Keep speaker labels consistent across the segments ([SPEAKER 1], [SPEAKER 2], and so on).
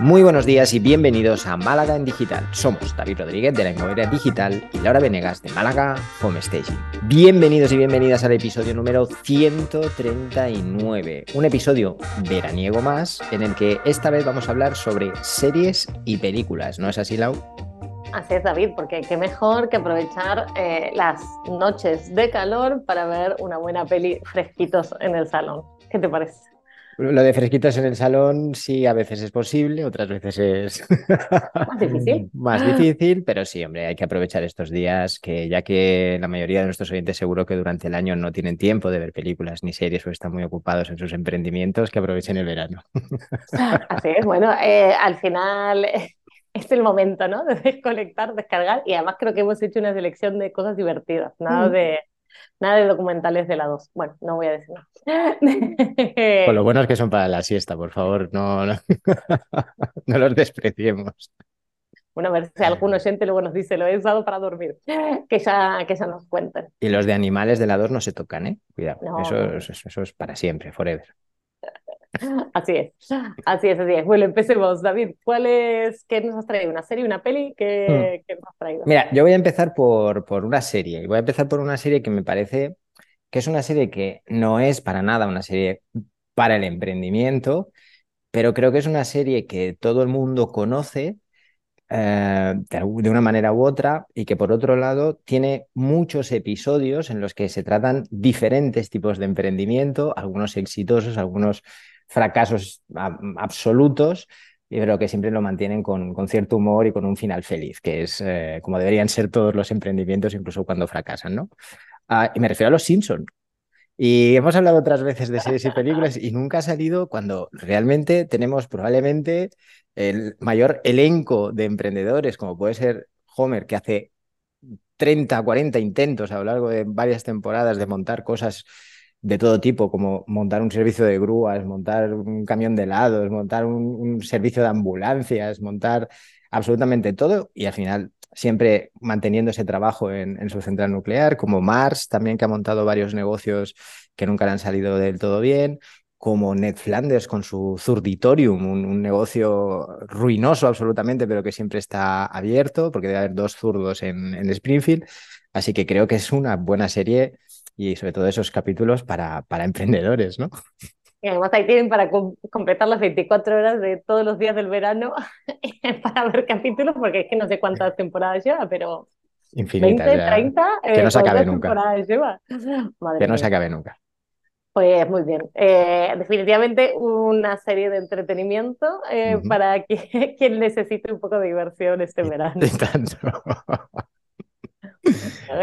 [SPEAKER 1] Muy buenos días y bienvenidos a Málaga en Digital. Somos David Rodríguez de la Inmobiliaria Digital y Laura Venegas de Málaga Home Staging. Bienvenidos y bienvenidas al episodio número 139, un episodio veraniego más en el que esta vez vamos a hablar sobre series y películas. ¿No es así, Lau?
[SPEAKER 2] Así es, David, porque qué mejor que aprovechar eh, las noches de calor para ver una buena peli fresquitos en el salón. ¿Qué te parece?
[SPEAKER 1] Lo de fresquitos en el salón sí, a veces es posible, otras veces es
[SPEAKER 2] más difícil.
[SPEAKER 1] más difícil, pero sí, hombre, hay que aprovechar estos días que ya que la mayoría de nuestros oyentes seguro que durante el año no tienen tiempo de ver películas ni series o están muy ocupados en sus emprendimientos, que aprovechen el verano.
[SPEAKER 2] Así es, bueno, eh, al final es el momento, ¿no? De desconectar, descargar y además creo que hemos hecho una selección de cosas divertidas, nada de Nada de documentales de la 2. Bueno, no voy a decir nada.
[SPEAKER 1] Pues lo bueno es que son para la siesta, por favor, no, no, los despreciemos.
[SPEAKER 2] Bueno, a ver si algún oyente luego nos dice, lo he usado para dormir, que ya, que ya nos cuenten.
[SPEAKER 1] Y los de animales de la 2 no se tocan, ¿eh? Cuidado, eso, eso es para siempre, forever.
[SPEAKER 2] Así es, así es, así es. Bueno, empecemos, David. ¿Cuál es, qué nos has traído? ¿Una serie, una peli? ¿Qué, hmm. nos has traído?
[SPEAKER 1] Mira, yo voy a empezar por, por una serie. Voy a empezar por una serie que me parece que es una serie que no es para nada una serie para el emprendimiento, pero creo que es una serie que todo el mundo conoce eh, de una manera u otra y que por otro lado tiene muchos episodios en los que se tratan diferentes tipos de emprendimiento, algunos exitosos, algunos fracasos absolutos, pero que siempre lo mantienen con, con, cierto humor y con un final feliz, que es eh, como deberían ser todos los emprendimientos, incluso cuando fracasan, ¿no? Ah, y me refiero a los Simpson. Y hemos hablado otras veces de series y películas y nunca ha salido cuando realmente tenemos probablemente el mayor elenco de emprendedores, como puede ser Homer, que hace 30, 40 intentos a lo largo de varias temporadas de montar cosas de todo tipo, como montar un servicio de grúas, montar un camión de helados, montar un, servicio de ambulancias, montar absolutamente todo y al final siempre manteniendo ese trabajo en, su central nuclear, como Mars también que ha montado varios negocios que nunca le han salido del todo bien, como Ned Flanders con su Zurditorium, un, negocio ruinoso absolutamente, pero que siempre está abierto, porque debe haber dos zurdos en, en Springfield. Así que creo que es una buena serie y sobre todo esos capítulos para, para emprendedores, ¿no?
[SPEAKER 2] Y además ahí tienen para completar las 24 horas de todos los días del verano para ver capítulos, porque es que no sé cuántas temporadas lleva, pero
[SPEAKER 1] Infinitas,
[SPEAKER 2] 20, 30,
[SPEAKER 1] que no se acabe nunca.
[SPEAKER 2] Lleva.
[SPEAKER 1] que no se acabe nunca.
[SPEAKER 2] Pues muy bien. Eh, definitivamente una serie de entretenimiento eh, para que, quien necesite un poco de diversión este verano.
[SPEAKER 1] tanto.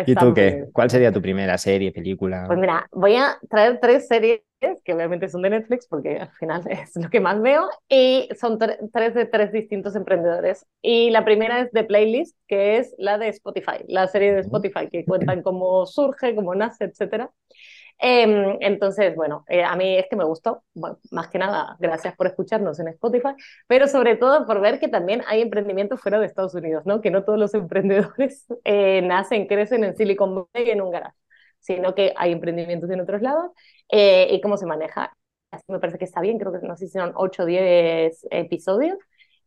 [SPEAKER 1] ¿Y tú qué? ¿Cuál sería tu primera serie, película?
[SPEAKER 2] Pues mira, voy a traer tres series que obviamente son de Netflix porque al final es lo que más veo y son tres de tres distintos emprendedores. Y la primera es The Playlist, que es la de Spotify, la serie de Spotify que cuentan cómo surge, cómo nace, etcétera. Em, entonces, bueno, eh, a mí es que me gustó, más que nada, gracias por escucharnos en Spotify, pero sobre todo por ver que también hay emprendimientos fuera de Estados Unidos, ¿no? Que no todos los emprendedores eh, nacen, crecen en Silicon Valley en un garage, sino que hay emprendimientos en otros lados eh, y cómo se maneja. Así me parece que está bien, creo que nos hicieron 8 o 10 episodios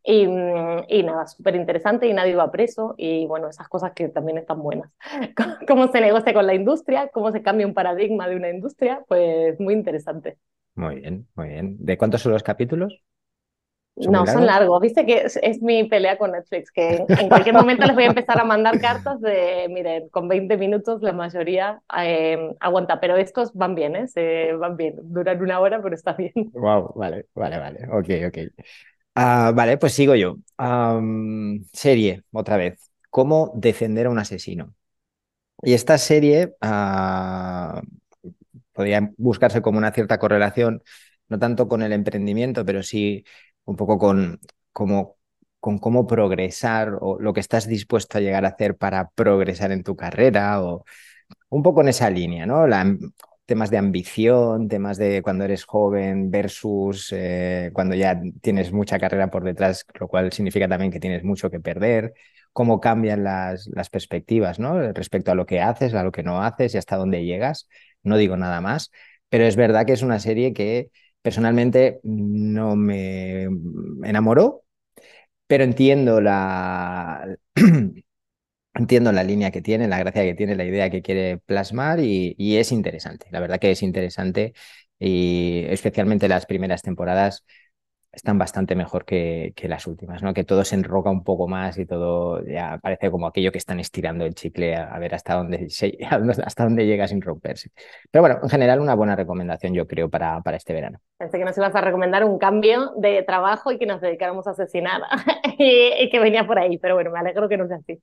[SPEAKER 2] y, y, nada, súper interesante y nadie va preso y bueno, esas cosas que también están buenas. Cómo se negocia con la industria, cómo se cambia un paradigma de una industria, pues muy interesante.
[SPEAKER 1] Muy bien, muy bien. ¿De cuántos son los capítulos?
[SPEAKER 2] no, son largos. Viste que es, mi pelea con Netflix, que en cualquier momento les voy a empezar a mandar cartas de, miren, con 20 minutos la mayoría eh, aguanta, pero estos van bien, ¿eh? Se van bien. Duran una hora, pero está bien.
[SPEAKER 1] Wow, vale, vale, vale. Ok, ok. Ah, vale, pues sigo yo. serie, otra vez. ¿Cómo defender a un asesino? Y esta serie ah, podría buscarse como una cierta correlación, no tanto con el emprendimiento, pero sí un poco con, como, con cómo progresar o lo que estás dispuesto a llegar a hacer para progresar en tu carrera o un poco en esa línea, ¿no? La, temas de ambición, temas de cuando eres joven versus eh, cuando ya tienes mucha carrera por detrás, lo cual significa también que tienes mucho que perder, cómo cambian las, las perspectivas ¿no? respecto a lo que haces, a lo que no haces y hasta dónde llegas. No digo nada más, pero es verdad que es una serie que personalmente no me enamoró, pero entiendo la, entiendo la línea que tiene, la gracia que tiene, la idea que quiere plasmar y, y, es interesante. La verdad que es interesante y especialmente las primeras temporadas están bastante mejor que, que, las últimas, ¿no? Que todo se enroca un poco más y todo ya parece como aquello que están estirando el chicle a, a ver hasta dónde, hasta dónde llega sin romperse. Pero bueno, en general una buena recomendación yo creo para, para este verano.
[SPEAKER 2] Pensé que nos ibas a recomendar un cambio de trabajo y que nos dedicáramos a asesinar y, y, que venía por ahí, pero bueno, me alegro que no sea así.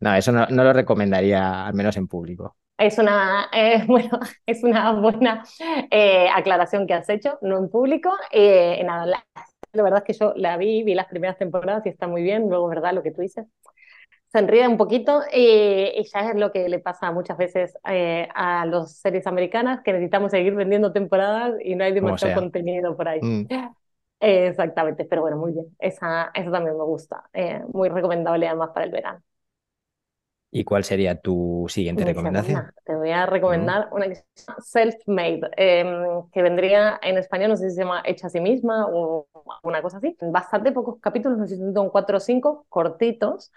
[SPEAKER 1] No, eso no, no lo recomendaría, al menos en público.
[SPEAKER 2] Es una, eh, bueno, es una buena eh, aclaración que has hecho, no en público. Eh, nada, la, la, verdad es que yo la vi, vi las primeras temporadas y está muy bien. Luego, ¿verdad? Lo que tú dices. Se enrida un poquito y ya es lo que le pasa muchas veces eh, a las series americanas, que necesitamos seguir vendiendo temporadas y no hay demasiado contenido por ahí. Mm. exactamente, pero bueno, muy bien. Esa, esa también me gusta. muy recomendable además para el verano.
[SPEAKER 1] ¿Y cuál sería tu siguiente Mi recomendación?
[SPEAKER 2] Segunda. Te voy a recomendar una que se llama Self-Made, eh, que vendría en español, no sé si se llama Hecha a sí misma o una cosa así. Bastante pocos capítulos, no sé si son cuatro o cinco, cortitos.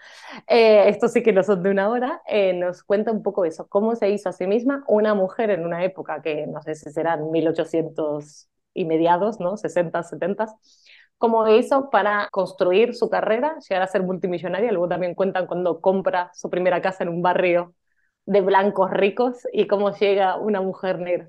[SPEAKER 2] Eh, estos sí que no son de una hora. Eh, nos cuenta un poco eso, cómo se hizo a sí misma una mujer en una época que no sé si serán 1800 y mediados, ¿no? 60, 70 cómo hizo para construir su carrera, llegar a ser multimillonaria. Luego también cuentan cuando compra su primera casa en un barrio de blancos ricos y cómo llega una mujer negra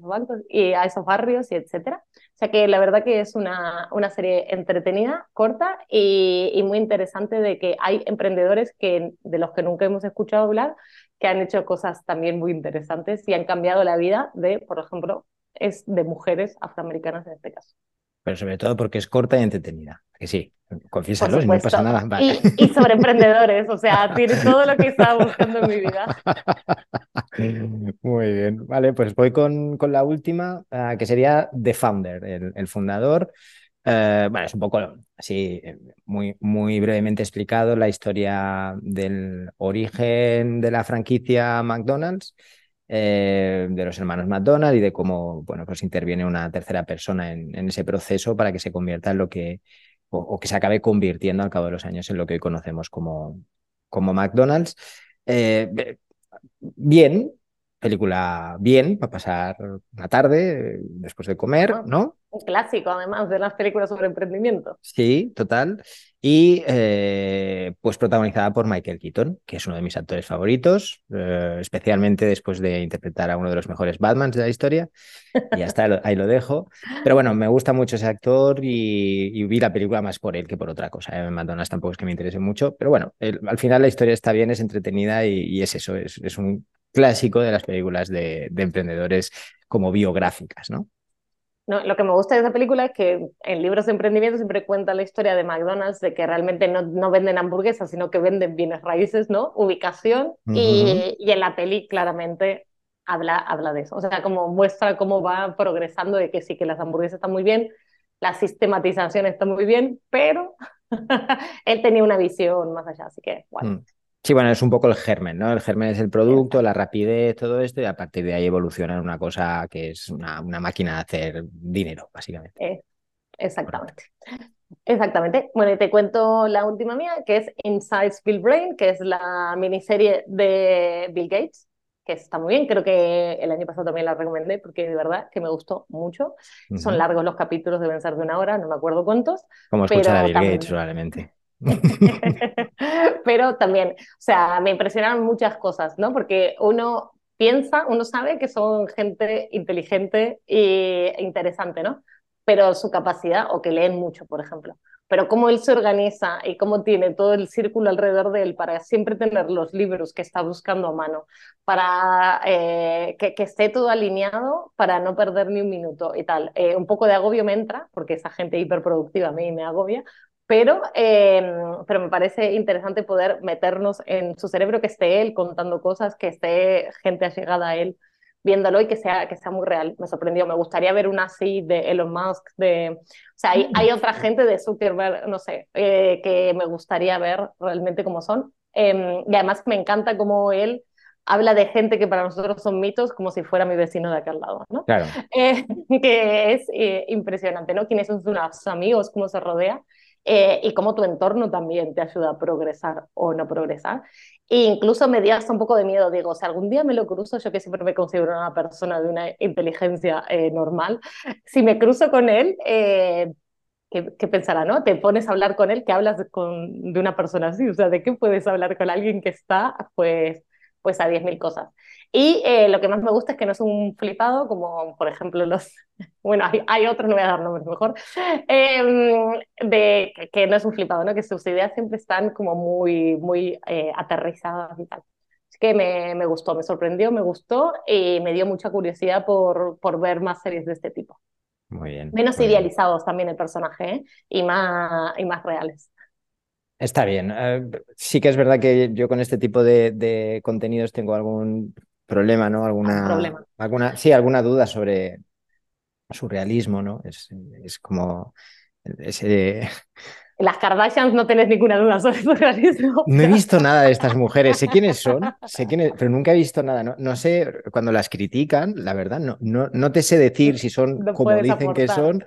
[SPEAKER 2] y a esos barrios y etcétera. O sea que la verdad que es una, una serie entretenida, corta y, y, muy interesante de que hay emprendedores que, de los que nunca hemos escuchado hablar que han hecho cosas también muy interesantes y han cambiado la vida de, por ejemplo, es de mujeres afroamericanas en este caso
[SPEAKER 1] pero sobre todo porque es corta y entretenida. Que sí, confiésalo, y no pasa nada.
[SPEAKER 2] Vale. Y, y, sobre emprendedores, o sea, tiene todo lo que estaba buscando en mi vida.
[SPEAKER 1] Muy bien, vale, pues voy con, con la última, uh, que sería The Founder, el, el fundador. Uh, bueno, es un poco así, muy, muy brevemente explicado la historia del origen de la franquicia McDonald's eh, de los hermanos McDonald y de cómo bueno, pues interviene una tercera persona en, en, ese proceso para que se convierta en lo que, o, o, que se acabe convirtiendo al cabo de los años en lo que hoy conocemos como, como McDonald's. Eh, bien, película bien, para pasar una tarde después de comer, ¿no?
[SPEAKER 2] Un clásico, además, de las películas sobre emprendimiento.
[SPEAKER 1] Sí, total. Y eh, pues protagonizada por Michael Keaton, que es uno de mis actores favoritos, eh, especialmente después de interpretar a uno de los mejores Batmans de la historia. Y hasta ahí lo dejo. Pero bueno, me gusta mucho ese actor y, vi la película más por él que por otra cosa. ¿eh? McDonald's tampoco es que me interese mucho, pero bueno, al final la historia está bien, es entretenida y, es eso, es, es, un clásico de las películas de, de emprendedores como biográficas, ¿no?
[SPEAKER 2] No, lo que me gusta de esa película es que en libros de emprendimiento siempre cuenta la historia de McDonald's, de que realmente no, no venden hamburguesas, sino que venden bienes raíces, ¿no? Ubicación. Uh -huh. y, y, en la peli claramente habla, habla de eso. O sea, como muestra cómo va progresando de que sí, que las hamburguesas están muy bien, la sistematización está muy bien, pero él tenía una visión más allá, así que, bueno.
[SPEAKER 1] Sí, bueno, es un poco el germen, ¿no? El germen es el producto, la rapidez, todo esto, y a partir de ahí evoluciona en una cosa que es una, una máquina de hacer dinero, básicamente.
[SPEAKER 2] Eh, exactamente. Exactamente. Bueno, y te cuento la última mía, que es Inside Bill Brain, que es la miniserie de Bill Gates, que está muy bien. Creo que el año pasado también la recomendé porque de verdad que me gustó mucho. Uh -huh. Son largos los capítulos, deben ser de una hora, no me acuerdo cuántos.
[SPEAKER 1] Como escuchar a Bill también... Gates, probablemente.
[SPEAKER 2] Pero también, o sea, me impresionaron muchas cosas, ¿no? Porque uno piensa, uno sabe que son gente inteligente e interesante, ¿no? Pero su capacidad, o que leen mucho, por ejemplo, pero cómo él se organiza y cómo tiene todo el círculo alrededor de él para siempre tener los libros que está buscando a mano, para eh, que, esté todo alineado, para no perder ni un minuto y tal. Eh, un poco de agobio me entra, porque esa gente hiperproductiva a mí me agobia, pero, eh, pero me parece interesante poder meternos en su cerebro, que esté él contando cosas, que esté gente allegada a él viéndolo y que sea, que sea muy real. Me sorprendió, me gustaría ver una así de Elon Musk, de... O sea, hay, hay otra gente de Zuckerberg, no sé, eh, que me gustaría ver realmente cómo son. Eh, y además me encanta cómo él habla de gente que para nosotros son mitos como si fuera mi vecino de aquel lado, ¿no?
[SPEAKER 1] Claro.
[SPEAKER 2] Eh, que es eh, impresionante, ¿no? Quiénes son sus amigos, cómo se rodea eh, y cómo tu entorno también te ayuda a progresar o no progresar. E incluso me dio hasta un poco de miedo, digo, sea, algún día me lo cruzo, yo que siempre me considero una persona de una inteligencia eh, normal, si me cruzo con él, eh, ¿qué, pensará, no? Te pones a hablar con él, que hablas con, de una persona así, o sea, ¿de qué puedes hablar con alguien que está, pues, pues a 10.000 cosas? Y eh, lo que más me gusta es que no es un flipado, como por ejemplo los, bueno, hay, otros, no voy a dar nombres mejor, em, de que no es un flipado, ¿no? Que sus ideas siempre están como muy, muy eh, aterrizadas y tal. Así que me, me, gustó, me sorprendió, me gustó y me dio mucha curiosidad por, por ver más series de este tipo.
[SPEAKER 1] Muy bien.
[SPEAKER 2] Menos idealizados también el personaje ¿eh? y, más, y más reales.
[SPEAKER 1] Está bien. sí que es verdad que yo con este tipo de, de contenidos tengo algún problema, ¿no? Alguna, alguna, sí, alguna duda sobre surrealismo, ¿no? Es, es como ese...
[SPEAKER 2] Las Kardashians no tenés ninguna duda sobre surrealismo.
[SPEAKER 1] No he visto nada de estas mujeres, sé quiénes son, sé quiénes, pero nunca he visto nada. No, no sé, cuando las critican, la verdad, no, no, no te sé decir si son como dicen que son,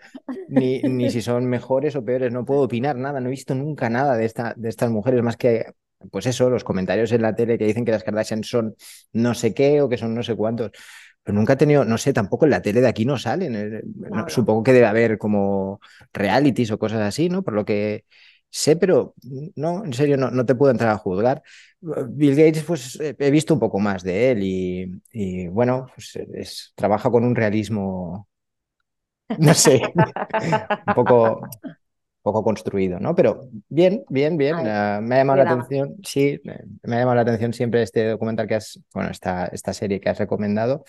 [SPEAKER 1] ni, ni si son mejores o peores. No puedo opinar nada, no he visto nunca nada de, esta, de estas mujeres, más que pues eso, los comentarios en la tele que dicen que las Kardashian son no sé qué o que son no sé cuántos. Pero nunca he tenido, no sé, tampoco en la tele de aquí no salen. Eh, supongo que debe haber como realities o cosas así, ¿no? Por lo que sé, pero no, en serio, no, no te puedo entrar a juzgar. Bill Gates, pues he visto un poco más de él y, bueno, pues es, trabaja con un realismo, no sé, un poco, poco construido, ¿no? Pero bien, bien, bien. Ah, me ha llamado la atención, sí, me ha llamado la atención siempre este documental que has, bueno, esta, esta serie que has recomendado.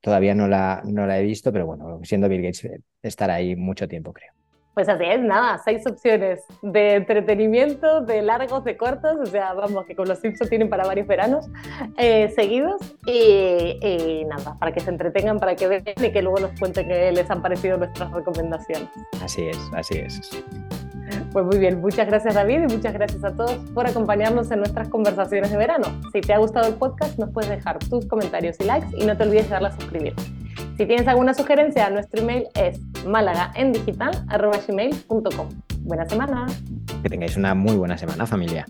[SPEAKER 1] Todavía no la, no la he visto, pero bueno, siendo Bill Gates, eh, estará ahí mucho tiempo, creo.
[SPEAKER 2] Pues así es, nada, seis opciones de entretenimiento, de largos, de cortos, o sea, vamos, que con los Simpsons tienen para varios veranos eh, seguidos y, nada, para que se entretengan, para que vean y que luego nos cuenten qué les han parecido nuestras recomendaciones.
[SPEAKER 1] Así es, así es.
[SPEAKER 2] Pues muy bien, muchas gracias David y muchas gracias a todos por acompañarnos en nuestras conversaciones de verano. Si te ha gustado el podcast, nos puedes dejar tus comentarios y likes y no te olvides de darle a suscribir. Si tienes alguna sugerencia, nuestro email es málagaendigital.com. Buena semana.
[SPEAKER 1] Que tengáis una muy buena semana, familia.